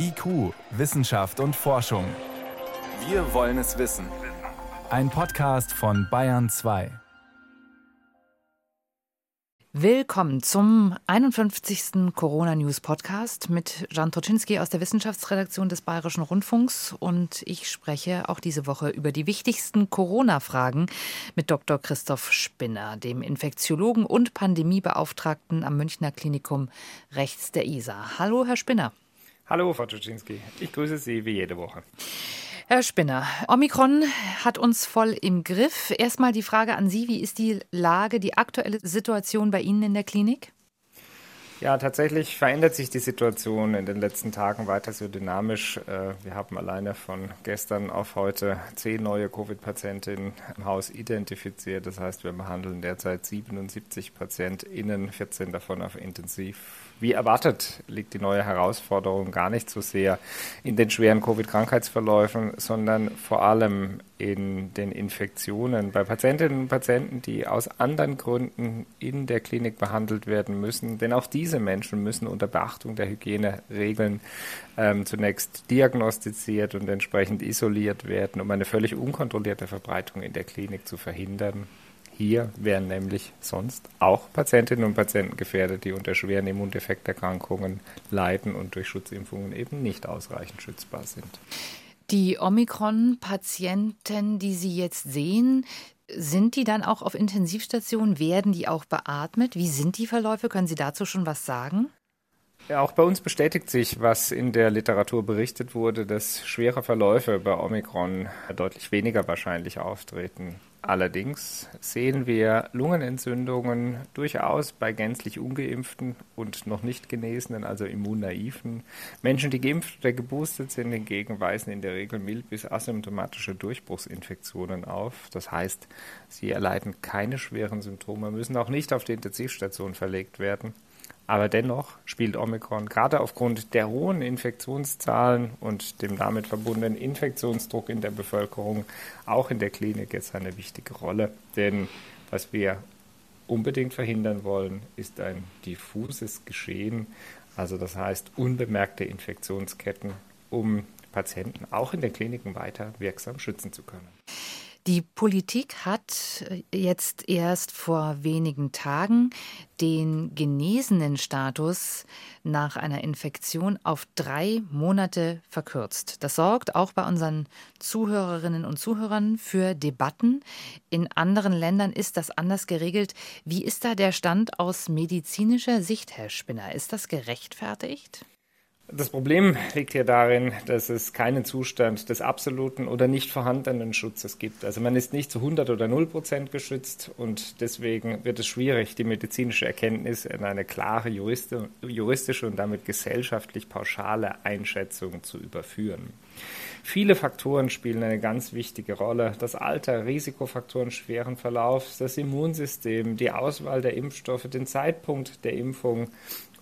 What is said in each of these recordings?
IQ, Wissenschaft und Forschung. Wir wollen es wissen. Ein Podcast von Bayern 2. Willkommen zum 51. Corona News Podcast mit Jan Toczynski aus der Wissenschaftsredaktion des Bayerischen Rundfunks und ich spreche auch diese Woche über die wichtigsten Corona-Fragen mit Dr. Christoph Spinner, dem Infektiologen und Pandemiebeauftragten am Münchner Klinikum rechts der ISA. Hallo, Herr Spinner. Hallo, Frau Czuczynski. Ich grüße Sie wie jede Woche. Herr Spinner, Omikron hat uns voll im Griff. Erstmal die Frage an Sie, wie ist die Lage, die aktuelle Situation bei Ihnen in der Klinik? Ja, tatsächlich verändert sich die Situation in den letzten Tagen weiter so dynamisch. Äh, wir haben alleine von gestern auf heute zehn neue Covid-Patientinnen im Haus identifiziert. Das heißt, wir behandeln derzeit 77 PatientInnen, 14 davon auf Intensiv wie erwartet liegt die neue Herausforderung gar nicht so sehr in den schweren Covid-Krankheitsverläufen, sondern vor allem in den Infektionen bei Patientinnen und Patienten, die aus anderen Gründen in der Klinik behandelt werden müssen. Denn auch diese Menschen müssen unter Beachtung der Hygieneregeln ähm, zunächst diagnostiziert und entsprechend isoliert werden, um eine völlig unkontrollierte Verbreitung in der Klinik zu verhindern. Hier wären nämlich sonst auch Patientinnen und Patienten gefährdet, die unter schweren Immundefekterkrankungen leiden und durch Schutzimpfungen eben nicht ausreichend schützbar sind. Die Omikron-Patienten, die Sie jetzt sehen, sind die dann auch auf Intensivstationen? Werden die auch beatmet? Wie sind die Verläufe? Können Sie dazu schon was sagen? Ja, auch bei uns bestätigt sich, was in der Literatur berichtet wurde, dass schwere Verläufe bei Omikron deutlich weniger wahrscheinlich auftreten. Allerdings sehen wir Lungenentzündungen durchaus bei gänzlich ungeimpften und noch nicht genesenen, also immunnaiven. Menschen, die geimpft oder geboostet sind, hingegen weisen in der Regel mild bis asymptomatische Durchbruchsinfektionen auf. Das heißt, sie erleiden keine schweren Symptome, müssen auch nicht auf die Intensivstation verlegt werden. Aber dennoch spielt Omikron gerade aufgrund der hohen Infektionszahlen und dem damit verbundenen Infektionsdruck in der Bevölkerung auch in der Klinik jetzt eine wichtige Rolle. Denn was wir unbedingt verhindern wollen, ist ein diffuses Geschehen, also das heißt unbemerkte Infektionsketten, um Patienten auch in den Kliniken weiter wirksam schützen zu können. Die Politik hat äh, jetzt erst vor wenigen Tagen den genesenen Status nach einer Infektion auf drei Monate verkürzt. Das sorgt auch bei unseren Zuhörerinnen und Zuhörern für Debatten. In anderen Ländern ist das anders geregelt. Wie ist da der Stand aus medizinischer Sicht, Herr Spinner? Ist das gerechtfertigt? Das Problem liegt hier darin, dass es keinen Zustand des absoluten oder nicht vorhandenen Schutzes gibt. Also man ist nicht zu 100 oder 0 Prozent geschützt und deswegen wird es schwierig, die medizinische Erkenntnis in eine klare juristische und damit gesellschaftlich pauschale Einschätzung zu überführen. Viele Faktoren spielen eine ganz wichtige Rolle. Das Alter, Risikofaktoren schweren Verlaufs, das Immunsystem, die Auswahl der Impfstoffe, den Zeitpunkt der Impfung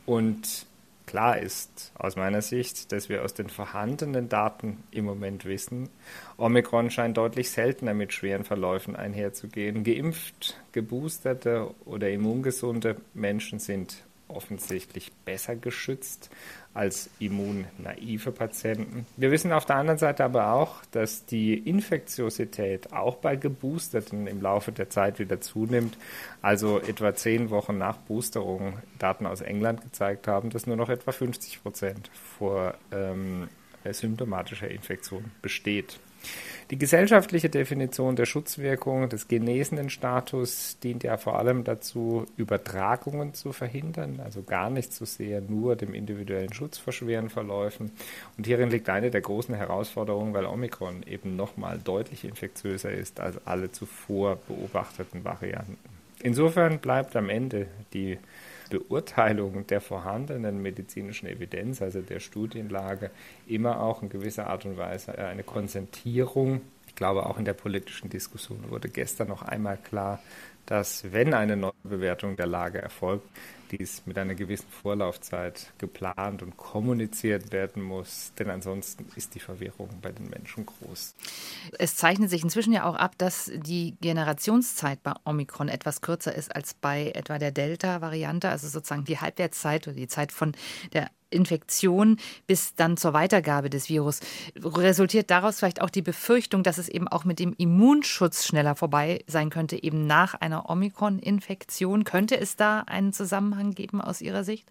und Klar ist aus meiner Sicht, dass wir aus den vorhandenen Daten im Moment wissen, Omikron scheint deutlich seltener mit schweren Verläufen einherzugehen. Geimpft, geboosterte oder immungesunde Menschen sind offensichtlich besser geschützt als immunnaive Patienten. Wir wissen auf der anderen Seite aber auch, dass die Infektiosität auch bei Geboosterten im Laufe der Zeit wieder zunimmt. Also etwa zehn Wochen nach Boosterung Daten aus England gezeigt haben, dass nur noch etwa 50 Prozent vor ähm, symptomatischer Infektion besteht. Die gesellschaftliche Definition der Schutzwirkung des genesenen Status dient ja vor allem dazu, Übertragungen zu verhindern, also gar nicht so sehr nur dem individuellen Schutz vor schweren Verläufen. Und hierin liegt eine der großen Herausforderungen, weil Omikron eben nochmal deutlich infektiöser ist als alle zuvor beobachteten Varianten. Insofern bleibt am Ende die Beurteilung der vorhandenen medizinischen Evidenz, also der Studienlage, immer auch in gewisser Art und Weise eine Konzentrierung. Ich glaube, auch in der politischen Diskussion wurde gestern noch einmal klar, dass wenn eine Neubewertung der Lage erfolgt, dies mit einer gewissen Vorlaufzeit geplant und kommuniziert werden muss, denn ansonsten ist die Verwirrung bei den Menschen groß. Es zeichnet sich inzwischen ja auch ab, dass die Generationszeit bei Omikron etwas kürzer ist als bei etwa der Delta-Variante, also sozusagen die Halbwertszeit oder die Zeit von der Infektion bis dann zur Weitergabe des Virus. Resultiert daraus vielleicht auch die Befürchtung, dass es eben auch mit dem Immunschutz schneller vorbei sein könnte, eben nach einer Omikron-Infektion? Könnte es da einen Zusammenhang geben aus Ihrer Sicht?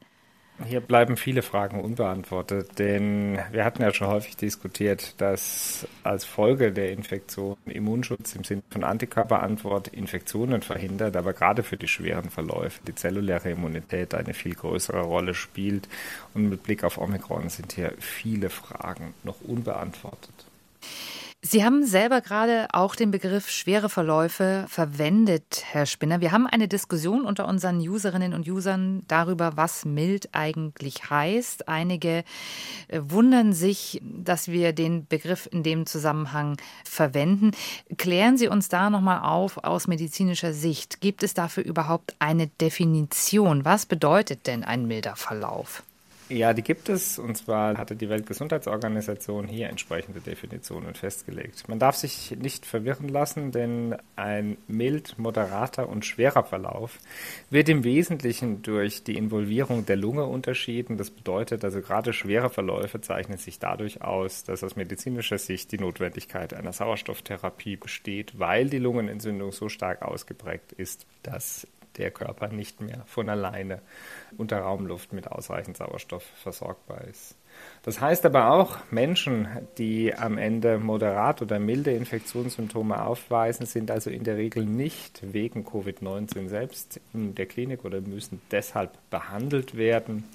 Hier bleiben viele Fragen unbeantwortet, denn wir hatten ja schon häufig diskutiert, dass als Folge der Infektion Immunschutz im Sinne von Antikörperantwort Infektionen verhindert, aber gerade für die schweren Verläufe die zelluläre Immunität eine viel größere Rolle spielt. Und mit Blick auf Omikron sind hier viele Fragen noch unbeantwortet. Sie haben selber gerade auch den Begriff schwere Verläufe verwendet, Herr Spinner. Wir haben eine Diskussion unter unseren Userinnen und Usern darüber, was mild eigentlich heißt. Einige äh, wundern sich, dass wir den Begriff in dem Zusammenhang verwenden. Klären Sie uns da nochmal auf aus medizinischer Sicht. Gibt es dafür überhaupt eine Definition? Was bedeutet denn ein milder Verlauf? Ja, die gibt es. Und zwar hatte die Weltgesundheitsorganisation hier entsprechende Definitionen festgelegt. Man darf sich nicht verwirren lassen, denn ein mild, moderater und schwerer Verlauf wird im Wesentlichen durch die Involvierung der Lunge unterschieden. Das bedeutet also gerade schwere Verläufe zeichnen sich dadurch aus, dass aus medizinischer Sicht die Notwendigkeit einer Sauerstofftherapie besteht, weil die Lungenentzündung so stark ausgeprägt ist, dass der Körper nicht mehr von alleine unter Raumluft mit ausreichend Sauerstoff versorgbar ist. Das heißt aber auch, Menschen, die am Ende moderat oder milde Infektionssymptome aufweisen, sind also in der Regel nicht wegen Covid-19 selbst in der Klinik oder müssen deshalb behandelt werden.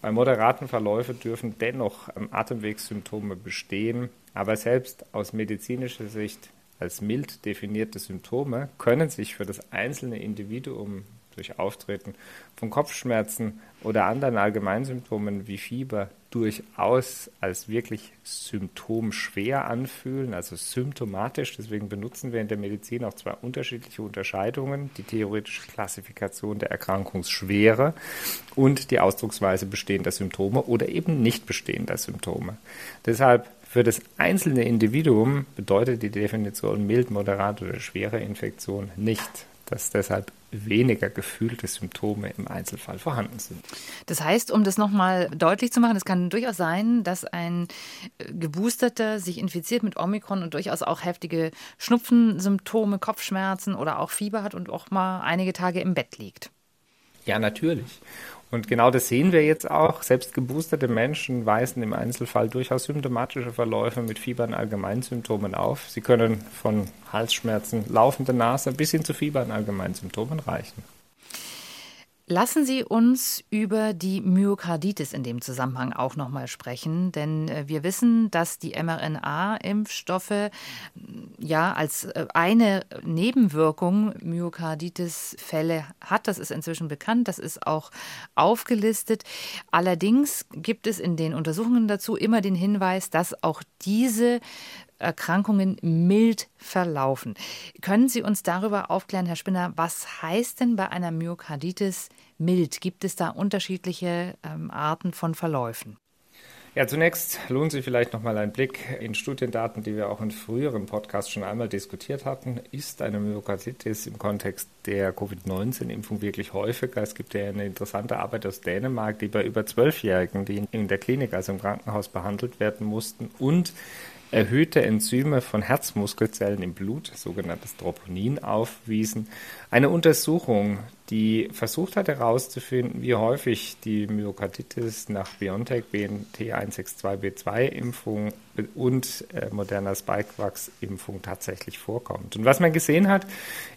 Bei moderaten Verläufen dürfen dennoch Atemwegssymptome bestehen, aber selbst aus medizinischer Sicht als mild definierte Symptome können sich für das einzelne Individuum durch Auftreten von Kopfschmerzen oder anderen Allgemeinsymptomen wie Fieber durchaus als wirklich symptomschwer anfühlen, also symptomatisch. Deswegen benutzen wir in der Medizin auch zwei unterschiedliche Unterscheidungen, die theoretische Klassifikation der Erkrankungsschwere und die Ausdrucksweise bestehender Symptome oder eben nicht bestehender Symptome. Deshalb für das einzelne Individuum bedeutet die Definition mild, moderat oder schwere Infektion nicht, dass deshalb weniger gefühlte Symptome im Einzelfall vorhanden sind. Das heißt, um das nochmal deutlich zu machen, es kann durchaus sein, dass ein äh, Geboosterter sich infiziert mit Omikron und durchaus auch heftige Schnupfensymptome, Kopfschmerzen oder auch Fieber hat und auch mal einige Tage im Bett liegt. Ja, natürlich. Und genau das sehen wir jetzt auch. Selbst geboosterte Menschen weisen im Einzelfall durchaus symptomatische Verläufe mit Fiebern Allgemeinsymptomen auf. Sie können von Halsschmerzen, laufender Nase bis hin zu Fiebern Allgemeinsymptomen reichen. Lassen Sie uns über die Myokarditis in dem Zusammenhang auch noch mal sprechen, denn äh, wir wissen, dass die mRNA-Impfstoffe ja als äh, eine Nebenwirkung Myokarditis-Fälle hat. Das ist inzwischen bekannt, das ist auch aufgelistet. Allerdings gibt es in den Untersuchungen dazu immer den Hinweis, dass auch diese Erkrankungen mild verlaufen. Können Sie uns darüber aufklären, Herr Spinner, was heißt denn bei einer Myokarditis mild? Gibt es da unterschiedliche ähm, Arten von Verläufen? Ja, zunächst lohnt sich vielleicht noch mal ein Blick in Studiendaten, die wir auch in früheren Podcasts schon einmal diskutiert hatten. Ist eine Myokarditis im Kontext der Covid-19-Impfung wirklich häufiger? Es gibt ja eine interessante Arbeit aus Dänemark, die bei über Zwölfjährigen, die in der Klinik, also im Krankenhaus behandelt werden mussten und erhöhte Enzyme von Herzmuskelzellen im Blut, sogenanntes Troponin, aufwiesen. Eine Untersuchung die versucht hat herauszufinden, wie häufig die Myokarditis nach BioNTech BNT162b2-Impfung und äh, moderner Spikevax-Impfung tatsächlich vorkommt. Und was man gesehen hat,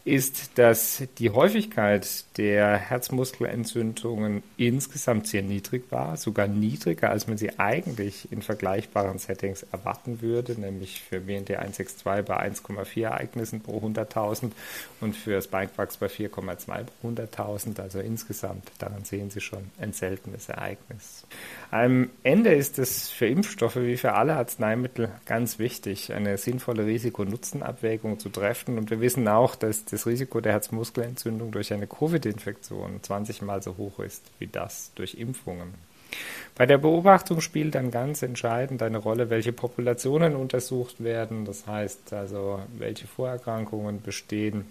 ist, dass die Häufigkeit der Herzmuskelentzündungen insgesamt sehr niedrig war, sogar niedriger, als man sie eigentlich in vergleichbaren Settings erwarten würde, nämlich für BNT162 bei 1,4 Ereignissen pro 100.000 und für Spikevax bei 4,2 pro 100.000. 100.000, also insgesamt, daran sehen Sie schon, ein seltenes Ereignis. Am Ende ist es für Impfstoffe wie für alle Arzneimittel ganz wichtig, eine sinnvolle Risiko-Nutzen-Abwägung zu treffen. Und wir wissen auch, dass das Risiko der Herzmuskelentzündung durch eine Covid-Infektion 20 Mal so hoch ist wie das durch Impfungen. Bei der Beobachtung spielt dann ganz entscheidend eine Rolle, welche Populationen untersucht werden. Das heißt also, welche Vorerkrankungen bestehen,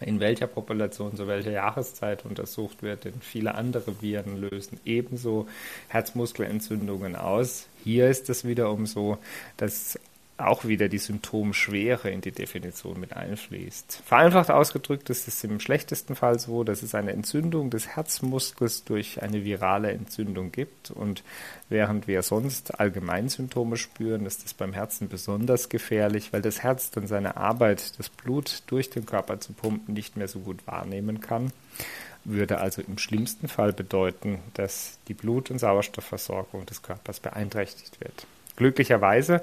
in welcher Population zu welcher Jahreszeit untersucht wird, denn viele andere Viren lösen ebenso Herzmuskelentzündungen aus. Hier ist es wiederum so, dass auch wieder die Symptomschwere in die Definition mit einfließt. Vereinfacht ausgedrückt ist es im schlechtesten Fall so, dass es eine Entzündung des Herzmuskels durch eine virale Entzündung gibt und während wir sonst Allgemeinsymptome spüren, ist es beim Herzen besonders gefährlich, weil das Herz dann seine Arbeit, das Blut durch den Körper zu pumpen, nicht mehr so gut wahrnehmen kann würde also im schlimmsten Fall bedeuten, dass die Blut- und Sauerstoffversorgung des Körpers beeinträchtigt wird. Glücklicherweise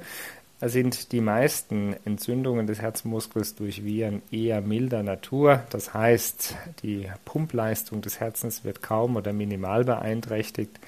sind die meisten Entzündungen des Herzmuskels durch Viren eher milder Natur. Das heißt, die Pumpleistung des Herzens wird kaum oder minimal beeinträchtigt.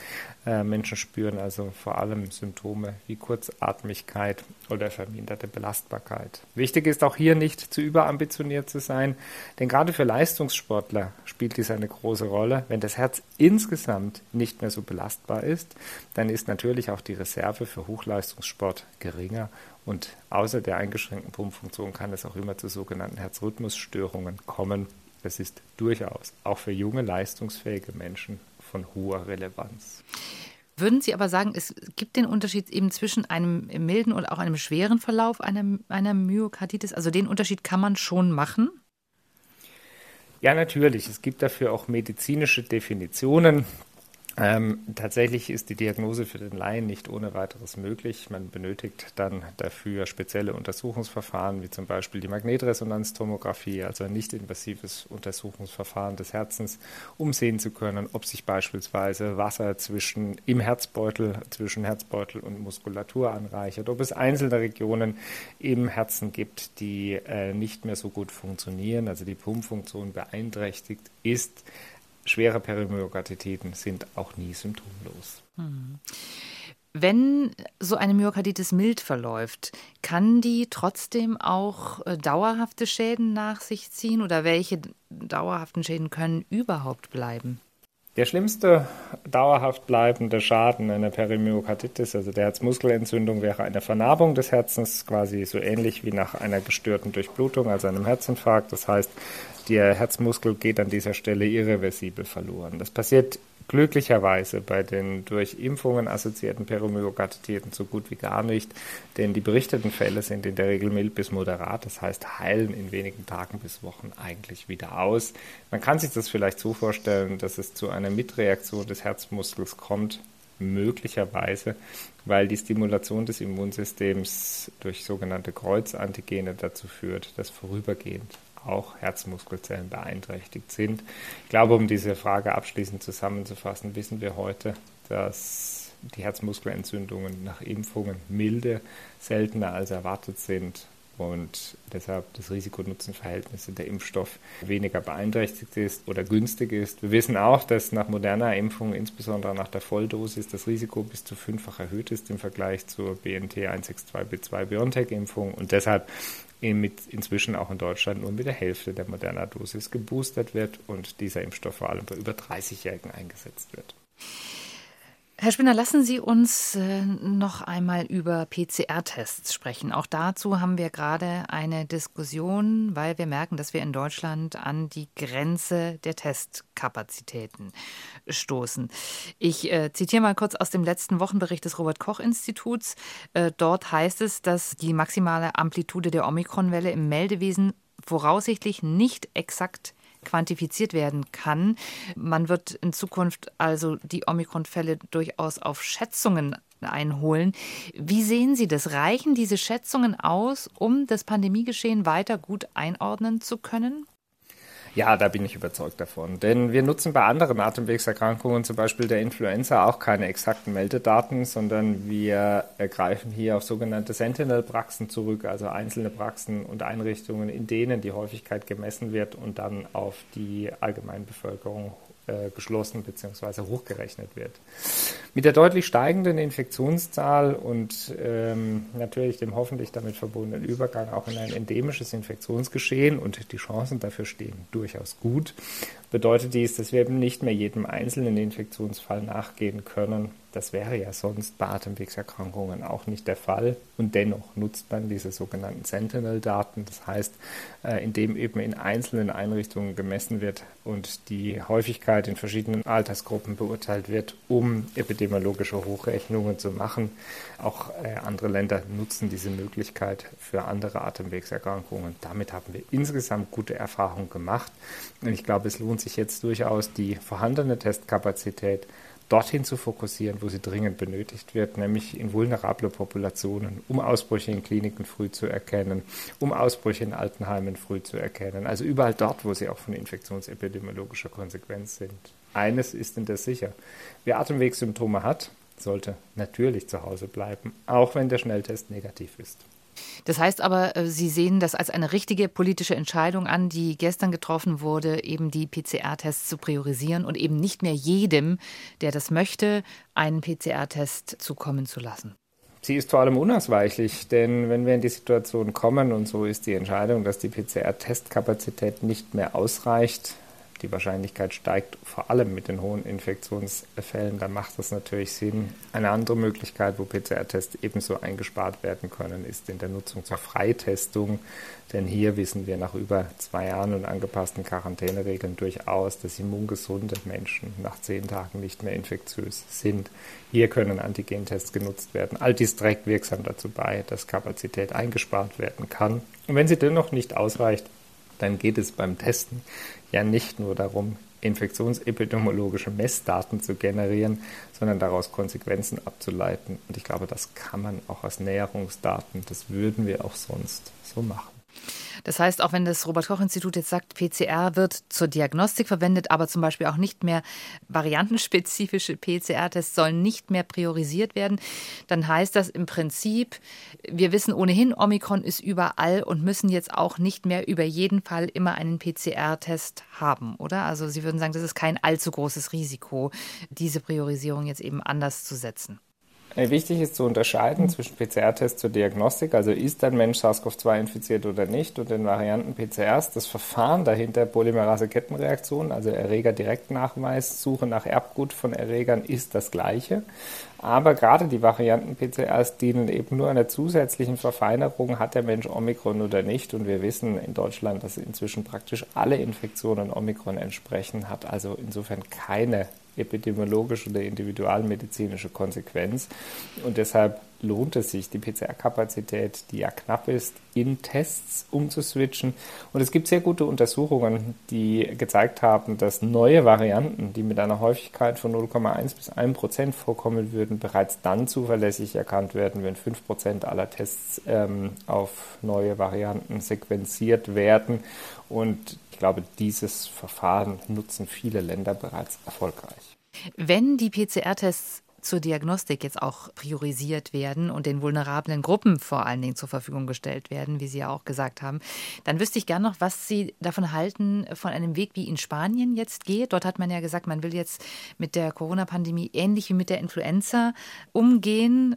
Äh, Menschen spüren also vor allem Symptome wie Kurzatmigkeit oder verminderte Belastbarkeit. Wichtig ist auch hier nicht zu überambitioniert zu sein, denn gerade für Leistungssportler spielt dies eine große Rolle. Wenn das Herz insgesamt nicht mehr so belastbar ist, dann ist natürlich auch die Reserve für Hochleistungssport geringer und außer der eingeschränkten Pumpfunktion kann es auch immer zu sogenannten Herzrhythmusstörungen kommen. Das ist durchaus auch für junge, leistungsfähige Menschen von hoher Relevanz. Würden Sie aber sagen, es gibt den Unterschied eben zwischen einem milden und auch einem schweren Verlauf einer, einer Myokarditis? Also den Unterschied kann man schon machen? Ja, natürlich. Es gibt dafür auch medizinische Definitionen. Ähm, tatsächlich ist die Diagnose für den Laien nicht ohne weiteres möglich. Man benötigt dann dafür spezielle Untersuchungsverfahren, wie zum Beispiel die Magnetresonanztomographie, also ein nicht invasives Untersuchungsverfahren des Herzens, um sehen zu können, ob sich beispielsweise Wasser zwischen, im Herzbeutel, zwischen Herzbeutel und Muskulatur anreichert, ob es einzelne Regionen im Herzen gibt, die äh, nicht mehr so gut funktionieren, also die Pumpfunktion beeinträchtigt ist. Schwere Perimyokarditiden sind auch nie symptomlos. Hm. Wenn so eine Myokarditis mild verläuft, kann die trotzdem auch äh, dauerhafte Schäden nach sich ziehen oder welche dauerhaften Schäden können überhaupt bleiben? Der schlimmste dauerhaft bleibende Schaden einer Perimyokarditis, also der Herzmuskelentzündung, wäre eine Vernarbung des Herzens, quasi so ähnlich wie nach einer gestörten Durchblutung, also einem Herzinfarkt. Das heißt, der Herzmuskel geht an dieser Stelle irreversibel verloren. Das passiert glücklicherweise bei den durch Impfungen assoziierten Peromyokarditiden so gut wie gar nicht, denn die berichteten Fälle sind in der Regel mild bis moderat, das heißt heilen in wenigen Tagen bis Wochen eigentlich wieder aus. Man kann sich das vielleicht so vorstellen, dass es zu einer Mitreaktion des Herzmuskels kommt, möglicherweise, weil die Stimulation des Immunsystems durch sogenannte Kreuzantigene dazu führt, dass vorübergehend auch Herzmuskelzellen beeinträchtigt sind. Ich glaube, um diese Frage abschließend zusammenzufassen, wissen wir heute, dass die Herzmuskelentzündungen nach Impfungen milde, seltener als erwartet sind und deshalb das Risiko-Nutzen-Verhältnis der Impfstoff weniger beeinträchtigt ist oder günstig ist. Wir wissen auch, dass nach moderner Impfung, insbesondere nach der Volldosis, das Risiko bis zu fünffach erhöht ist im Vergleich zur BNT 162b2 BioNTech-Impfung und deshalb mit inzwischen auch in Deutschland nur mit der Hälfte der moderner Dosis geboostert wird und dieser Impfstoff vor allem bei über 30-Jährigen eingesetzt wird. Herr Spinner, lassen Sie uns äh, noch einmal über PCR-Tests sprechen. Auch dazu haben wir gerade eine Diskussion, weil wir merken, dass wir in Deutschland an die Grenze der Testkapazitäten stoßen. Ich äh, zitiere mal kurz aus dem letzten Wochenbericht des Robert Koch Instituts. Äh, dort heißt es, dass die maximale Amplitude der Omikronwelle im Meldewesen voraussichtlich nicht exakt quantifiziert werden kann. Man wird in Zukunft also die Omikron-Fälle durchaus auf Schätzungen einholen. Wie sehen Sie das? Reichen diese Schätzungen aus, um das Pandemiegeschehen weiter gut einordnen zu können? Ja, da bin ich überzeugt davon. Denn wir nutzen bei anderen Atemwegserkrankungen, zum Beispiel der Influenza, auch keine exakten Meldedaten, sondern wir greifen hier auf sogenannte Sentinel-Praxen zurück, also einzelne Praxen und Einrichtungen, in denen die Häufigkeit gemessen wird und dann auf die Allgemeinbevölkerung äh, geschlossen bzw. hochgerechnet wird. Mit der deutlich steigenden Infektionszahl und ähm, natürlich dem hoffentlich damit verbundenen Übergang auch in ein endemisches Infektionsgeschehen und die Chancen dafür stehen durchaus gut, bedeutet dies, dass wir eben nicht mehr jedem einzelnen Infektionsfall nachgehen können, Das wäre ja sonst bei Atemwegserkrankungen auch nicht der Fall. Und dennoch nutzt man diese sogenannten Sentinel-Daten. Das heißt, äh, indem eben in einzelnen Einrichtungen gemessen wird und die Häufigkeit in verschiedenen Altersgruppen beurteilt wird, um epidemiologische Hochrechnungen zu machen. Auch äh, andere Länder nutzen diese Möglichkeit für andere Atemwegserkrankungen. Damit haben wir insgesamt gute Erfahrungen gemacht. Und ich glaube, es lohnt sich jetzt durchaus die vorhandene Testkapazität dorthin zu fokussieren, wo sie dringend benötigt wird, nämlich in vulnerable Populationen, um Ausbrüche in Kliniken früh zu erkennen, um Ausbrüche in Altenheimen früh zu erkennen. Also überall dort, wo sie auch von infektionsepidemiologischer Konsequenz sind. Eines ist indes sicher. Wer Atemwegssymptome hat, sollte natürlich zu Hause bleiben, auch wenn der Schnelltest negativ ist. Das heißt aber, äh, Sie sehen das als eine richtige politische Entscheidung an, die gestern getroffen wurde, eben die PCR-Tests zu priorisieren und eben nicht mehr jedem, der das möchte, einen PCR-Test zukommen zu lassen. Sie ist vor allem unausweichlich, denn wenn wir in die Situation kommen, und so ist die Entscheidung, dass die PCR-Testkapazität nicht mehr ausreicht, die Wahrscheinlichkeit steigt vor allem mit den hohen Infektionsfällen, dann macht das natürlich Sinn. Eine andere Möglichkeit, wo PCR-Tests ebenso eingespart werden können, ist in der Nutzung zur Freitestung. Denn hier wissen wir nach über zwei Jahren und angepassten Quarantäneregeln durchaus, dass immungesunde Menschen nach zehn Tagen nicht mehr infektiös sind. Hier können Antigentests genutzt werden. All dies trägt wirksam dazu bei, dass Kapazität eingespart werden kann. Und wenn sie dennoch nicht ausreicht, dann geht es beim Testen ja nicht nur darum, infektionsepidemiologische Messdaten zu generieren, sondern daraus Konsequenzen abzuleiten. Und ich glaube, das kann man auch aus Näherungsdaten, das würden wir auch sonst so machen. Das heißt, auch wenn das Robert-Koch-Institut jetzt sagt, PCR wird zur Diagnostik verwendet, aber zum Beispiel auch nicht mehr variantenspezifische PCR-Tests sollen nicht mehr priorisiert werden, dann heißt das im Prinzip, wir wissen ohnehin, Omikron ist überall und müssen jetzt auch nicht mehr über jeden Fall immer einen PCR-Test haben, oder? Also Sie würden sagen, das ist kein allzu großes Risiko, diese Priorisierung jetzt eben anders zu setzen. Wichtig ist zu unterscheiden zwischen PCR-Test zur Diagnostik, also ist ein Mensch SARS-CoV-2 infiziert oder nicht, und den Varianten PCRs. Das Verfahren dahinter, Polymerase-Kettenreaktion, also Erreger-Direktnachweis, Suche nach Erbgut von Erregern, ist das gleiche. Aber gerade die Varianten PCRs dienen eben nur einer zusätzlichen Verfeinerung, hat der Mensch Omikron oder nicht. Und wir wissen in Deutschland, dass inzwischen praktisch alle Infektionen Omikron entsprechen, hat also insofern keine epidemiologische oder individualmedizinische Konsequenz. Und deshalb lohnt es sich, die PCR-Kapazität, die ja knapp ist, in Tests umzuswitchen. Und es gibt sehr gute Untersuchungen, die gezeigt haben, dass neue Varianten, die mit einer Häufigkeit von 0,1 bis 1 Prozent vorkommen würden, bereits dann zuverlässig erkannt werden, wenn 5 Prozent aller Tests ähm, auf neue Varianten sequenziert werden. Und ich glaube, dieses Verfahren nutzen viele Länder bereits erfolgreich. Wenn die PCR-Tests zur Diagnostik jetzt auch priorisiert werden und den vulnerablen Gruppen vor allen Dingen zur Verfügung gestellt werden, wie Sie ja auch gesagt haben, dann wüsste ich gerne noch, was Sie davon halten, von einem Weg wie in Spanien jetzt geht. Dort hat man ja gesagt, man will jetzt mit der Corona-Pandemie ähnlich wie mit der Influenza umgehen.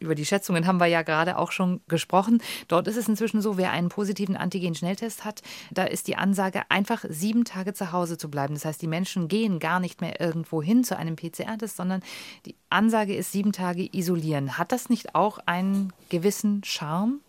Über die Schätzungen haben wir ja gerade auch schon gesprochen. Dort ist es inzwischen so, wer einen positiven Antigen-Schnelltest hat, da ist die Ansage, einfach sieben Tage zu Hause zu bleiben. Das heißt, die Menschen gehen gar nicht mehr irgendwo hin zu einem PCR-Test, sondern die Ansage ist sieben Tage isolieren. Hat das nicht auch einen gewissen Charme?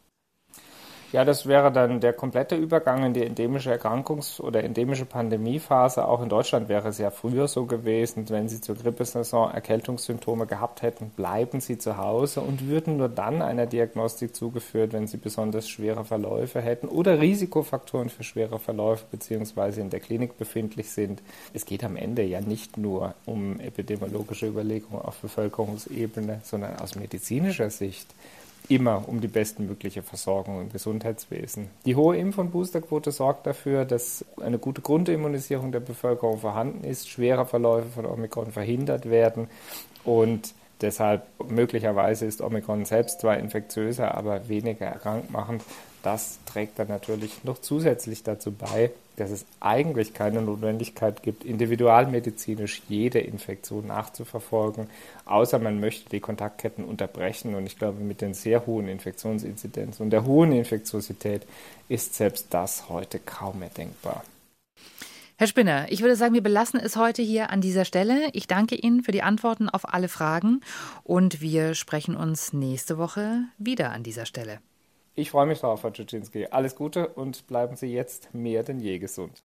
Ja, das wäre dann der komplette Übergang in die endemische Erkrankungs- oder endemische Pandemiephase. Auch in Deutschland wäre es ja früher so gewesen, wenn Sie zur Grippesaison Erkältungssymptome gehabt hätten, bleiben Sie zu Hause und würden nur dann einer Diagnostik zugeführt, wenn Sie besonders schwere Verläufe hätten oder Risikofaktoren für schwere Verläufe beziehungsweise in der Klinik befindlich sind. Es geht am Ende ja nicht nur um epidemiologische Überlegungen auf Bevölkerungsebene, sondern aus medizinischer Sicht immer um die bestmögliche Versorgung im Gesundheitswesen. Die hohe Impf- und Boosterquote sorgt dafür, dass eine gute Grundimmunisierung der Bevölkerung vorhanden ist, schwere Verläufe von Omikron verhindert werden und deshalb möglicherweise ist Omikron selbst zwar infektiöser, aber weniger krankmachend. Das trägt dann natürlich noch zusätzlich dazu bei, dass es eigentlich keine Notwendigkeit gibt, individualmedizinisch jede Infektion nachzuverfolgen, außer man möchte die Kontaktketten unterbrechen. Und ich glaube, mit den sehr hohen Infektionsinzidenzen und der hohen Infektiosität ist selbst das heute kaum mehr denkbar. Herr Spinner, ich würde sagen, wir belassen es heute hier an dieser Stelle. Ich danke Ihnen für die Antworten auf alle Fragen und wir sprechen uns nächste Woche wieder an dieser Stelle. Ich freue mich drauf, Herr Czyczinski. Alles Gute und bleiben Sie jetzt mehr denn je gesund.